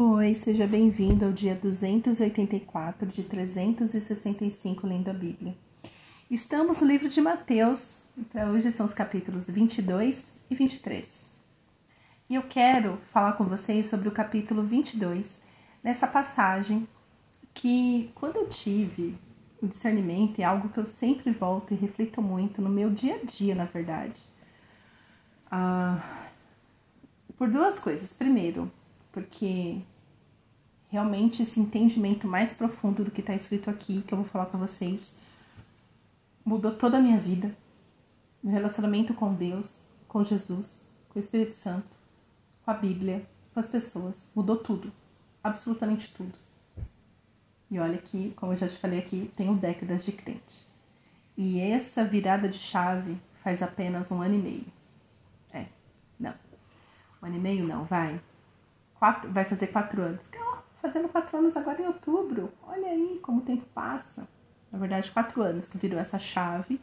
Oi, seja bem-vindo ao dia 284 de 365 lendo a Bíblia. Estamos no livro de Mateus, para hoje são os capítulos 22 e 23. E eu quero falar com vocês sobre o capítulo 22, nessa passagem que, quando eu tive o discernimento, é algo que eu sempre volto e reflito muito no meu dia a dia, na verdade. Ah, por duas coisas. Primeiro, porque realmente esse entendimento mais profundo do que está escrito aqui, que eu vou falar com vocês, mudou toda a minha vida. Meu relacionamento com Deus, com Jesus, com o Espírito Santo, com a Bíblia, com as pessoas. Mudou tudo. Absolutamente tudo. E olha que, como eu já te falei aqui, tenho décadas de crente. E essa virada de chave faz apenas um ano e meio. É, não. Um ano e meio não, vai. Quatro, vai fazer quatro anos. Fazendo quatro anos agora em outubro. Olha aí como o tempo passa. Na verdade, quatro anos que virou essa chave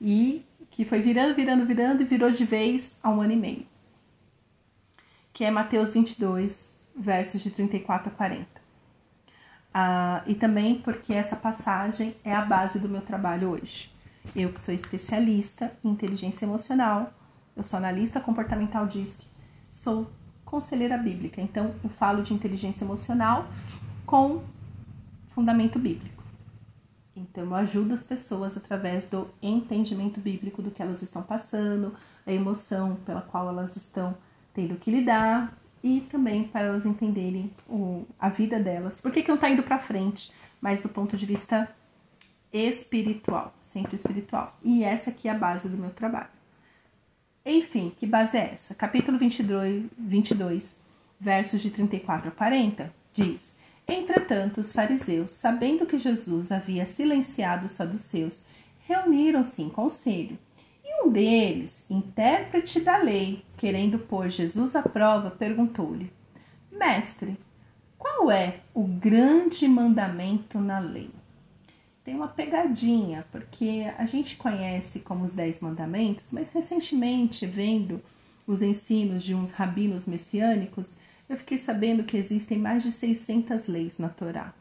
e que foi virando, virando, virando e virou de vez a um ano e meio. Que é Mateus 22, versos de 34 a 40. Ah, e também porque essa passagem é a base do meu trabalho hoje. Eu que sou especialista em inteligência emocional, eu sou analista comportamental DISC, sou conselheira bíblica. Então, eu falo de inteligência emocional com fundamento bíblico. Então, eu ajudo as pessoas através do entendimento bíblico do que elas estão passando, a emoção pela qual elas estão tendo que lidar e também para elas entenderem o, a vida delas. Por que, que não está indo para frente, mas do ponto de vista espiritual, sempre espiritual. E essa aqui é a base do meu trabalho. Enfim, que base é essa? Capítulo 22, 22 versos de 34 a 40, diz: Entretanto, os fariseus, sabendo que Jesus havia silenciado os saduceus, reuniram-se em conselho. E um deles, intérprete da lei, querendo pôr Jesus à prova, perguntou-lhe: Mestre, qual é o grande mandamento na lei? Tem uma pegadinha, porque a gente conhece como os Dez Mandamentos, mas recentemente, vendo os ensinos de uns rabinos messiânicos, eu fiquei sabendo que existem mais de 600 leis na Torá.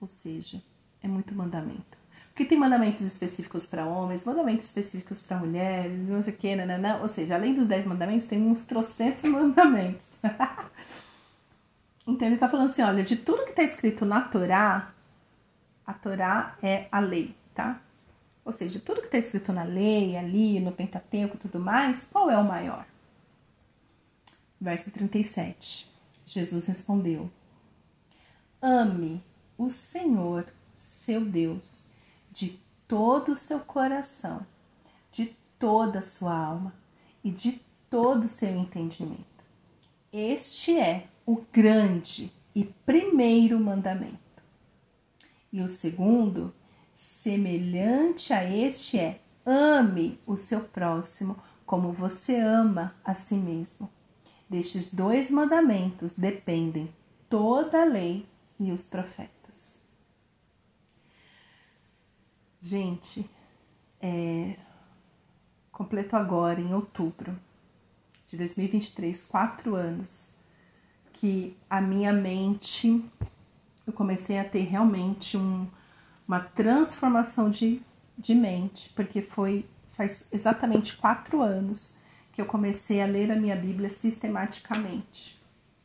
Ou seja, é muito mandamento. Porque tem mandamentos específicos para homens, mandamentos específicos para mulheres, não sei o que, não. Ou seja, além dos 10 mandamentos, tem uns trocentos mandamentos. então ele está falando assim: olha, de tudo que está escrito na Torá, a Torá é a lei, tá? Ou seja, tudo que está escrito na lei, ali, no Pentateuco e tudo mais, qual é o maior? Verso 37. Jesus respondeu: Ame o Senhor, seu Deus, de todo o seu coração, de toda a sua alma e de todo o seu entendimento. Este é o grande e primeiro mandamento. E o segundo, semelhante a este, é: ame o seu próximo como você ama a si mesmo. Destes dois mandamentos dependem toda a lei e os profetas. Gente, é, completo agora, em outubro de 2023, quatro anos, que a minha mente eu comecei a ter realmente um, uma transformação de, de mente, porque foi faz exatamente quatro anos que eu comecei a ler a minha Bíblia sistematicamente.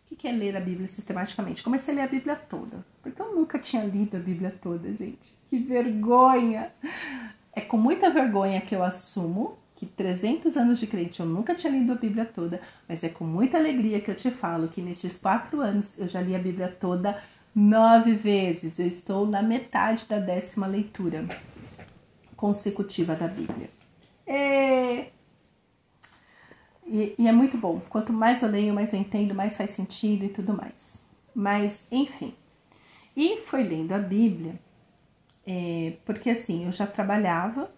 O que é ler a Bíblia sistematicamente? Comecei a ler a Bíblia toda, porque eu nunca tinha lido a Bíblia toda, gente. Que vergonha! É com muita vergonha que eu assumo que 300 anos de crente eu nunca tinha lido a Bíblia toda, mas é com muita alegria que eu te falo que nesses quatro anos eu já li a Bíblia toda nove vezes. Eu estou na metade da décima leitura consecutiva da Bíblia. É... E, e, é muito bom. Quanto mais eu leio, mais eu entendo, mais faz sentido e tudo mais. Mas, enfim. E foi lendo a Bíblia, é, porque assim, eu já trabalhava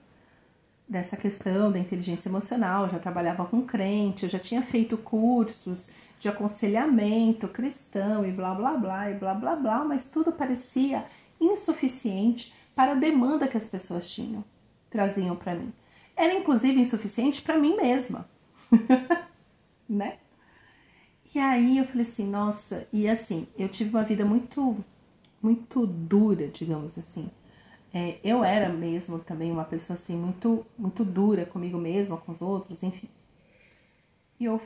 dessa questão da inteligência emocional, já trabalhava com crente, eu já tinha feito cursos de aconselhamento cristão e blá blá blá e blá blá blá, mas tudo parecia insuficiente para a demanda que as pessoas tinham, traziam para mim. Era inclusive insuficiente para mim mesma, né? E aí eu falei assim, nossa, e assim, eu tive uma vida muito, muito dura, digamos assim. É, eu era mesmo também uma pessoa assim, muito, muito dura comigo mesma, com os outros, enfim. E eu,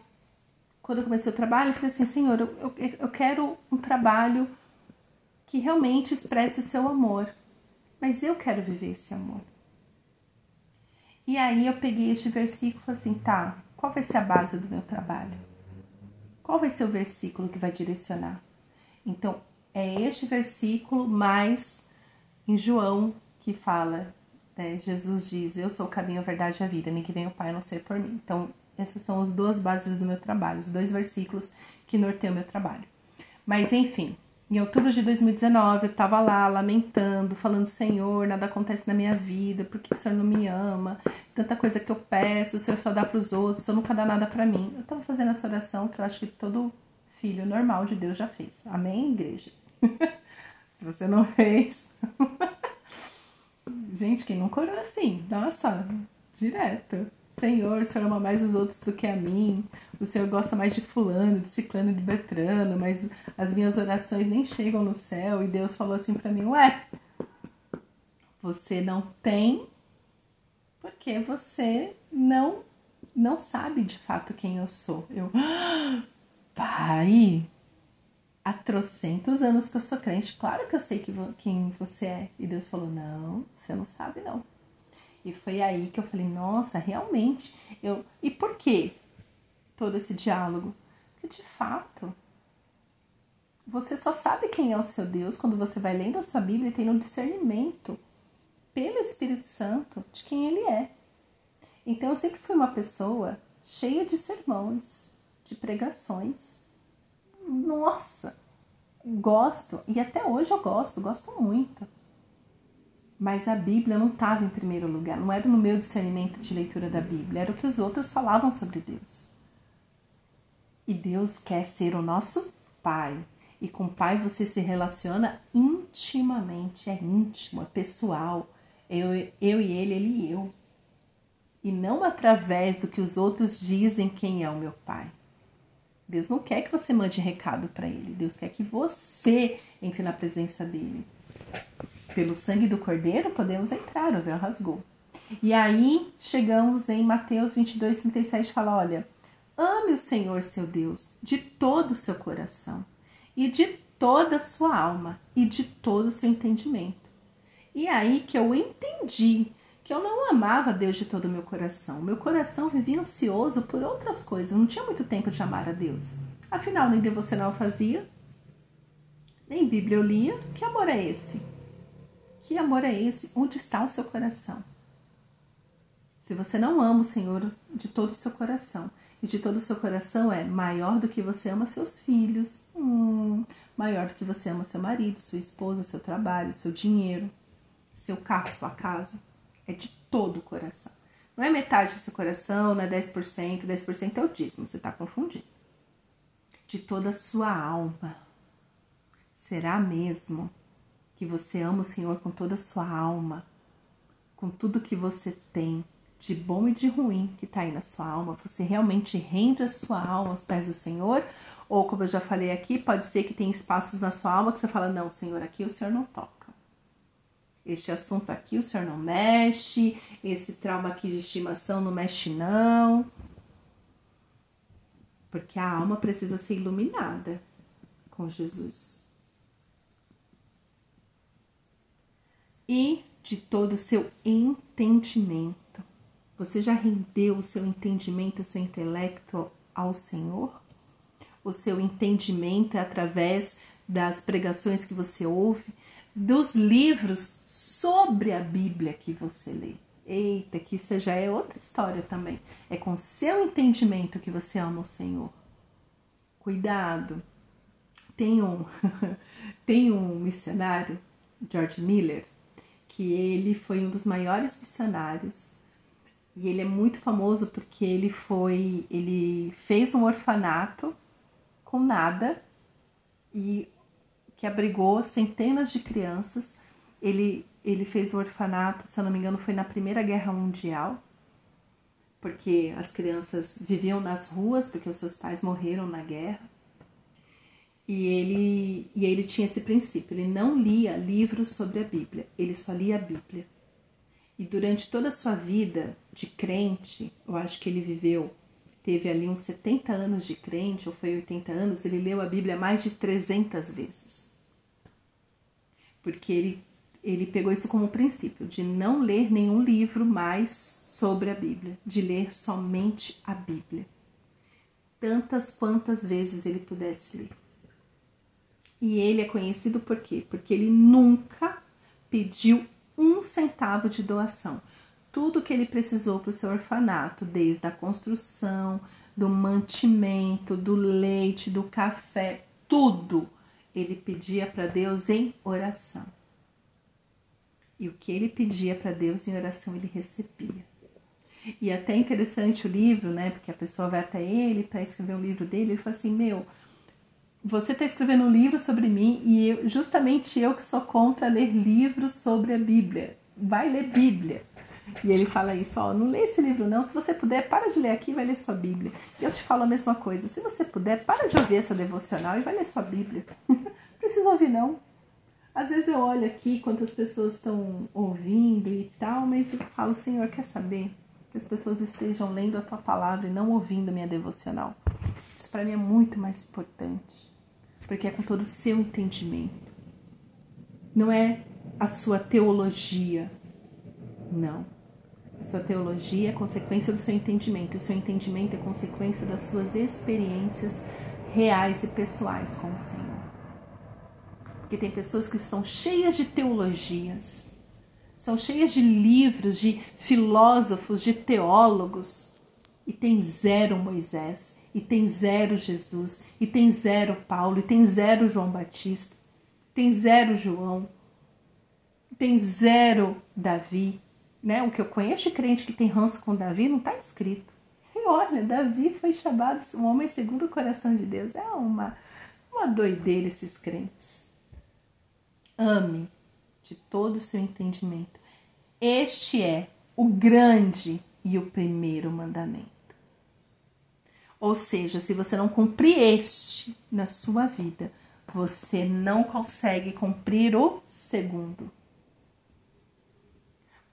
quando eu comecei o trabalho, eu falei assim, Senhor, eu, eu, eu quero um trabalho que realmente expresse o seu amor. Mas eu quero viver esse amor. E aí eu peguei este versículo e falei assim, tá, qual vai ser a base do meu trabalho? Qual vai ser o versículo que vai direcionar? Então, é este versículo mais em João que fala, né, Jesus diz, eu sou o caminho, a verdade e a vida, nem que venha o Pai a não ser por mim. Então, essas são as duas bases do meu trabalho, os dois versículos que norteiam o meu trabalho. Mas, enfim, em outubro de 2019, eu estava lá lamentando, falando: Senhor, nada acontece na minha vida, por que o Senhor não me ama? Tanta coisa que eu peço, o Senhor só dá para os outros, o Senhor nunca dá nada para mim. Eu estava fazendo essa oração que eu acho que todo filho normal de Deus já fez. Amém, igreja? Se você não fez. Gente, quem nunca orou assim? Nossa, direto. Senhor, o Senhor ama mais os outros do que a mim. O Senhor gosta mais de fulano, de ciclano, de betrano, mas as minhas orações nem chegam no céu. E Deus falou assim para mim: Ué, você não tem porque você não não sabe de fato quem eu sou. Eu, pai, há trocentos anos que eu sou crente, claro que eu sei que, quem você é. E Deus falou: Não, você não sabe, não. E foi aí que eu falei, nossa, realmente. Eu... E por que todo esse diálogo? Porque de fato, você só sabe quem é o seu Deus quando você vai lendo a sua Bíblia e tem um discernimento pelo Espírito Santo de quem ele é. Então eu sempre fui uma pessoa cheia de sermões, de pregações. Nossa, gosto, e até hoje eu gosto, gosto muito. Mas a Bíblia não estava em primeiro lugar, não era no meu discernimento de leitura da Bíblia, era o que os outros falavam sobre Deus. E Deus quer ser o nosso Pai. E com o Pai você se relaciona intimamente, é íntimo, é pessoal. Eu, eu e ele, ele e eu. E não através do que os outros dizem quem é o meu Pai. Deus não quer que você mande recado para ele, Deus quer que você entre na presença dele. Pelo sangue do Cordeiro podemos entrar, o véu rasgou. E aí chegamos em Mateus 22, 37, fala: olha, ame o Senhor seu Deus de todo o seu coração, e de toda a sua alma, e de todo o seu entendimento. E aí que eu entendi que eu não amava Deus de todo o meu coração. Meu coração vivia ansioso por outras coisas, não tinha muito tempo de amar a Deus. Afinal, nem devocional fazia, nem Bíblia eu lia. Que amor é esse? Que amor é esse? Onde está o seu coração? Se você não ama o Senhor de todo o seu coração, e de todo o seu coração é maior do que você ama seus filhos, hum, maior do que você ama seu marido, sua esposa, seu trabalho, seu dinheiro, seu carro, sua casa, é de todo o coração. Não é metade do seu coração, não é 10%, 10% é o dízimo, você está confundindo. De toda a sua alma. Será mesmo que você ama o Senhor com toda a sua alma, com tudo que você tem, de bom e de ruim que está aí na sua alma, você realmente rende a sua alma aos pés do Senhor? Ou, como eu já falei aqui, pode ser que tem espaços na sua alma que você fala: não, Senhor, aqui o Senhor não toca. Este assunto aqui o Senhor não mexe, esse trauma aqui de estimação não mexe, não. Porque a alma precisa ser iluminada com Jesus. E de todo o seu entendimento. Você já rendeu o seu entendimento, o seu intelecto ao Senhor? O seu entendimento é através das pregações que você ouve, dos livros sobre a Bíblia que você lê. Eita, que isso já é outra história também. É com seu entendimento que você ama o Senhor. Cuidado. Tem um, tem um missionário, George Miller, que ele foi um dos maiores missionários e ele é muito famoso porque ele foi, ele fez um orfanato com nada e que abrigou centenas de crianças. Ele ele fez o orfanato, se eu não me engano, foi na Primeira Guerra Mundial, porque as crianças viviam nas ruas porque os seus pais morreram na guerra. E ele, e ele tinha esse princípio, ele não lia livros sobre a Bíblia, ele só lia a Bíblia. E durante toda a sua vida de crente, eu acho que ele viveu, teve ali uns 70 anos de crente, ou foi 80 anos, ele leu a Bíblia mais de 300 vezes. Porque ele, ele pegou isso como princípio, de não ler nenhum livro mais sobre a Bíblia, de ler somente a Bíblia. Tantas quantas vezes ele pudesse ler. E ele é conhecido por quê? Porque ele nunca pediu um centavo de doação. Tudo que ele precisou para o seu orfanato, desde a construção, do mantimento, do leite, do café, tudo ele pedia para Deus em oração. E o que ele pedia para Deus em oração, ele recebia. E até interessante o livro, né? Porque a pessoa vai até ele para escrever um livro dele, ele fala assim: Meu, você está escrevendo um livro sobre mim e eu, justamente eu que sou contra ler livros sobre a Bíblia. Vai ler Bíblia. E ele fala isso, ó, não lê esse livro não. Se você puder, para de ler aqui e vai ler sua Bíblia. E eu te falo a mesma coisa. Se você puder, para de ouvir essa devocional e vai ler sua Bíblia. Precisa ouvir não. Às vezes eu olho aqui quantas pessoas estão ouvindo e tal, mas eu falo, Senhor, quer saber? Que as pessoas estejam lendo a tua palavra e não ouvindo minha devocional. Isso para mim é muito mais importante porque é com todo o seu entendimento. Não é a sua teologia. Não. A sua teologia é consequência do seu entendimento. O seu entendimento é consequência das suas experiências reais e pessoais com o Senhor. Porque tem pessoas que estão cheias de teologias, são cheias de livros, de filósofos, de teólogos, e tem zero Moisés, e tem zero Jesus, e tem zero Paulo, e tem zero João Batista, tem zero João, tem zero Davi, né? O que eu conheço de crente que tem ranço com Davi não está escrito. E olha, Davi foi chamado um homem segundo o coração de Deus. É uma, uma doideira esses crentes. Ame de todo o seu entendimento. Este é o grande e o primeiro mandamento. Ou seja, se você não cumprir este na sua vida, você não consegue cumprir o segundo.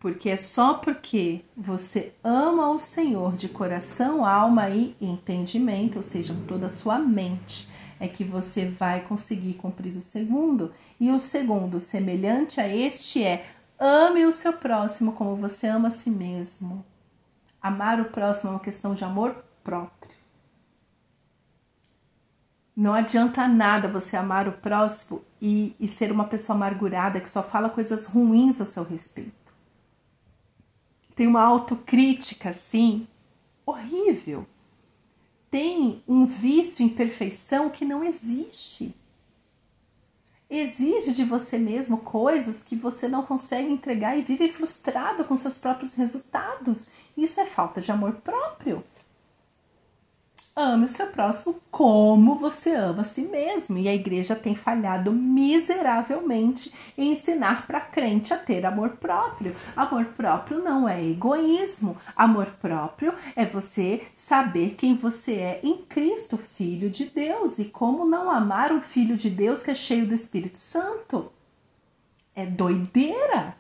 Porque é só porque você ama o Senhor de coração, alma e entendimento, ou seja, com toda a sua mente, é que você vai conseguir cumprir o segundo. E o segundo, semelhante a este, é ame o seu próximo como você ama a si mesmo. Amar o próximo é uma questão de amor próprio. Não adianta nada você amar o próximo e, e ser uma pessoa amargurada que só fala coisas ruins ao seu respeito. Tem uma autocrítica, assim, horrível. Tem um vício em perfeição que não existe. Exige de você mesmo coisas que você não consegue entregar e vive frustrado com seus próprios resultados. Isso é falta de amor próprio. Ame o seu próximo como você ama a si mesmo. E a igreja tem falhado miseravelmente em ensinar para crente a ter amor próprio. Amor próprio não é egoísmo. Amor próprio é você saber quem você é em Cristo, filho de Deus. E como não amar um filho de Deus que é cheio do Espírito Santo? É doideira.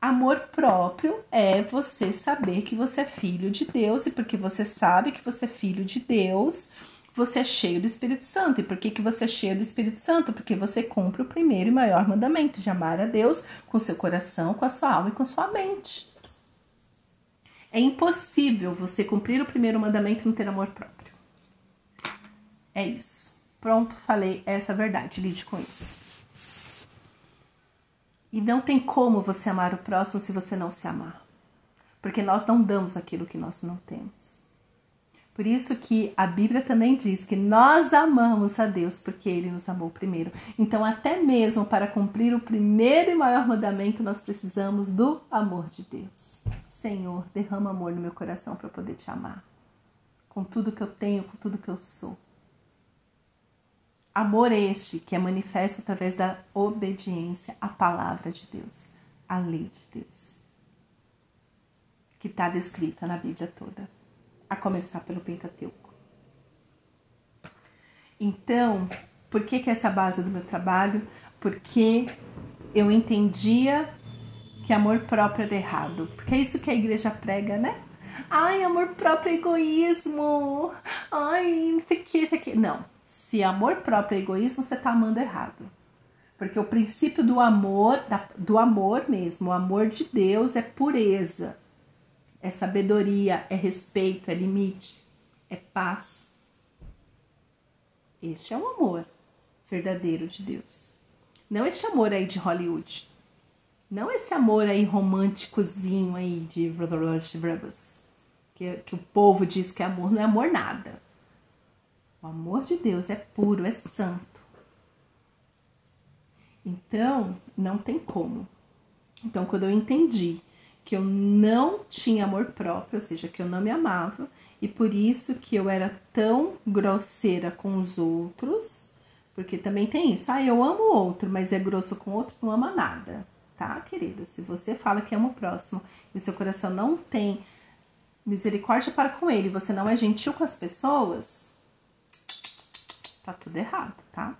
Amor próprio é você saber que você é filho de Deus e porque você sabe que você é filho de Deus, você é cheio do Espírito Santo. E por que, que você é cheio do Espírito Santo? Porque você cumpre o primeiro e maior mandamento de amar a Deus com seu coração, com a sua alma e com sua mente. É impossível você cumprir o primeiro mandamento e não ter amor próprio. É isso. Pronto, falei essa verdade. Lide com isso. E não tem como você amar o próximo se você não se amar. Porque nós não damos aquilo que nós não temos. Por isso que a Bíblia também diz que nós amamos a Deus porque ele nos amou primeiro. Então, até mesmo para cumprir o primeiro e maior mandamento, nós precisamos do amor de Deus. Senhor, derrama amor no meu coração para poder te amar. Com tudo que eu tenho, com tudo que eu sou. Amor este que é manifesto através da obediência à palavra de Deus, à lei de Deus, que está descrita na Bíblia toda, a começar pelo Pentateuco. Então, Por que, que essa é a base do meu trabalho? Porque eu entendia que amor próprio era errado. Porque é isso que a igreja prega, né? Ai, amor próprio é egoísmo. Ai, não sei o que, não que. Não. Se amor próprio é egoísmo, você tá amando errado. Porque o princípio do amor, do amor mesmo, o amor de Deus é pureza, é sabedoria, é respeito, é limite, é paz. Este é o amor verdadeiro de Deus. Não esse amor aí de Hollywood. Não esse amor aí românticozinho aí de que, que o povo diz que é amor, não é amor nada. O amor de Deus é puro, é santo. Então, não tem como. Então, quando eu entendi que eu não tinha amor próprio, ou seja, que eu não me amava, e por isso que eu era tão grosseira com os outros, porque também tem isso. Ah, eu amo o outro, mas é grosso com o outro, não ama nada. Tá, querido? Se você fala que ama o próximo e o seu coração não tem misericórdia para com ele, você não é gentil com as pessoas, tá tudo errado, tá?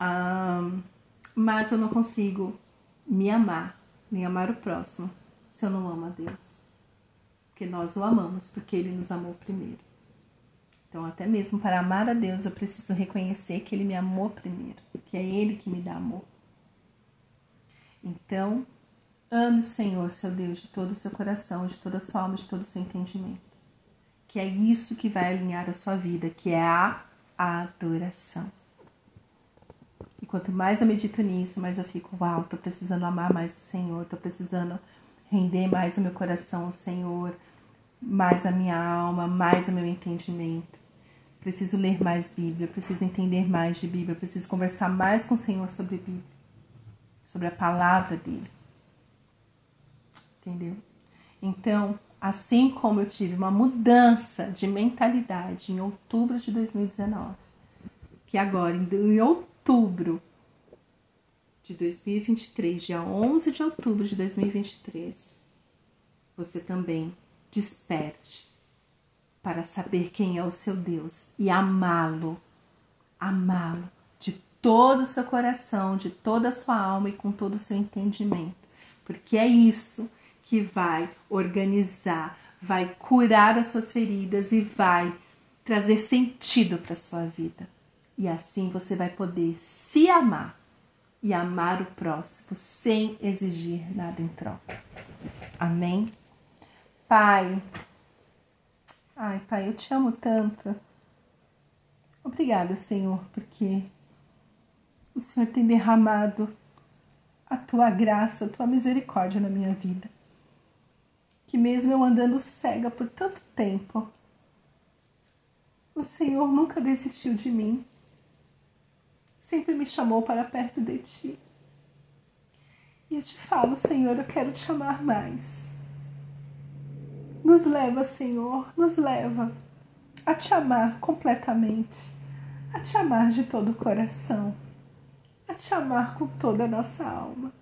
Um, mas eu não consigo me amar, nem amar o próximo, se eu não amo a Deus. Porque nós o amamos, porque ele nos amou primeiro. Então, até mesmo para amar a Deus, eu preciso reconhecer que ele me amou primeiro, que é ele que me dá amor. Então, ame o Senhor, seu Deus, de todo o seu coração, de toda a sua alma, de todo o seu entendimento. Que é isso que vai alinhar a sua vida, que é a adoração. E quanto mais eu medito nisso, mais eu fico, uau, tô precisando amar mais o Senhor, tô precisando render mais o meu coração ao Senhor, mais a minha alma, mais o meu entendimento. Preciso ler mais Bíblia, preciso entender mais de Bíblia, preciso conversar mais com o Senhor sobre Bíblia, sobre a palavra dele. Entendeu? Então, assim como eu tive uma mudança de mentalidade em outubro de 2019, que agora em outubro de 2023, dia 11 de outubro de 2023, você também desperte para saber quem é o seu Deus e amá-lo, amá-lo de todo o seu coração, de toda a sua alma e com todo o seu entendimento, porque é isso que vai organizar, vai curar as suas feridas e vai trazer sentido para sua vida. E assim você vai poder se amar e amar o próximo sem exigir nada em troca. Amém? Pai, ai, Pai, eu te amo tanto. Obrigada, Senhor, porque o Senhor tem derramado a tua graça, a tua misericórdia na minha vida que mesmo eu andando cega por tanto tempo, o Senhor nunca desistiu de mim. Sempre me chamou para perto de ti. E eu te falo, Senhor, eu quero te amar mais. Nos leva, Senhor, nos leva a te amar completamente, a te amar de todo o coração, a te amar com toda a nossa alma,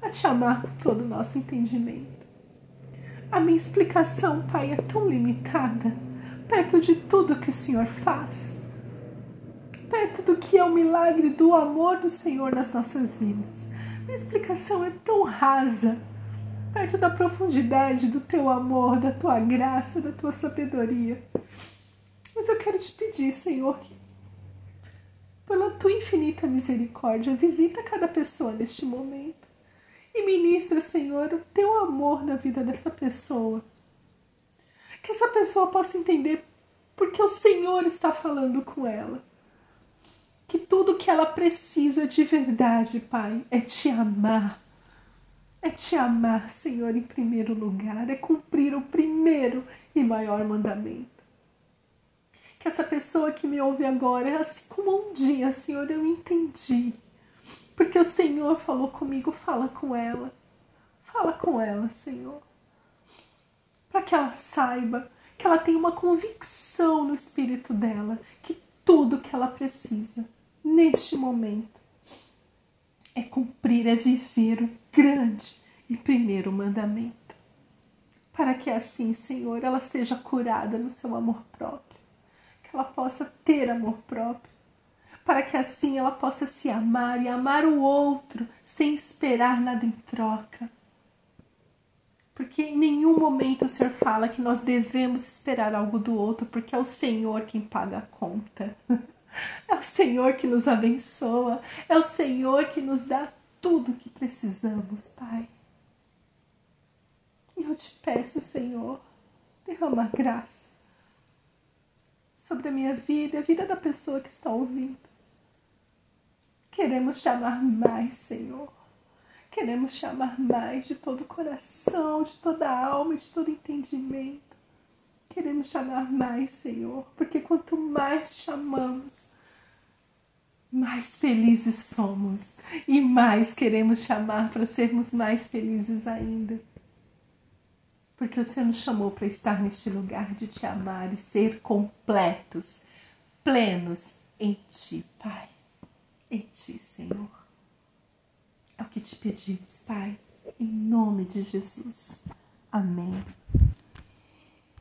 a te amar com todo o nosso entendimento. A minha explicação, Pai, é tão limitada perto de tudo que o Senhor faz, perto do que é o milagre do amor do Senhor nas nossas vidas. Minha explicação é tão rasa perto da profundidade do teu amor, da tua graça, da tua sabedoria. Mas eu quero te pedir, Senhor, que pela tua infinita misericórdia, visita cada pessoa neste momento e ministra, Senhor, o teu amor na vida dessa pessoa. Que essa pessoa possa entender porque o Senhor está falando com ela. Que tudo que ela precisa de verdade, Pai, é te amar. É te amar, Senhor, em primeiro lugar, é cumprir o primeiro e maior mandamento. Que essa pessoa que me ouve agora, assim como um dia, Senhor, eu entendi porque o Senhor falou comigo, fala com ela. Fala com ela, Senhor. Para que ela saiba, que ela tenha uma convicção no espírito dela, que tudo que ela precisa neste momento é cumprir, é viver o grande e primeiro mandamento. Para que assim, Senhor, ela seja curada no seu amor próprio, que ela possa ter amor próprio para que assim ela possa se amar e amar o outro sem esperar nada em troca. Porque em nenhum momento o Senhor fala que nós devemos esperar algo do outro, porque é o Senhor quem paga a conta. É o Senhor que nos abençoa, é o Senhor que nos dá tudo o que precisamos, Pai. E eu te peço, Senhor, derrama graça sobre a minha vida e a vida da pessoa que está ouvindo. Queremos chamar mais, Senhor. Queremos chamar mais de todo o coração, de toda a alma, de todo entendimento. Queremos chamar mais, Senhor, porque quanto mais chamamos, mais felizes somos e mais queremos chamar para sermos mais felizes ainda porque o Senhor nos chamou para estar neste lugar de te amar e ser completos, plenos em Ti, Pai. Em Ti, Senhor. É o que te pedimos, Pai, em nome de Jesus. Amém.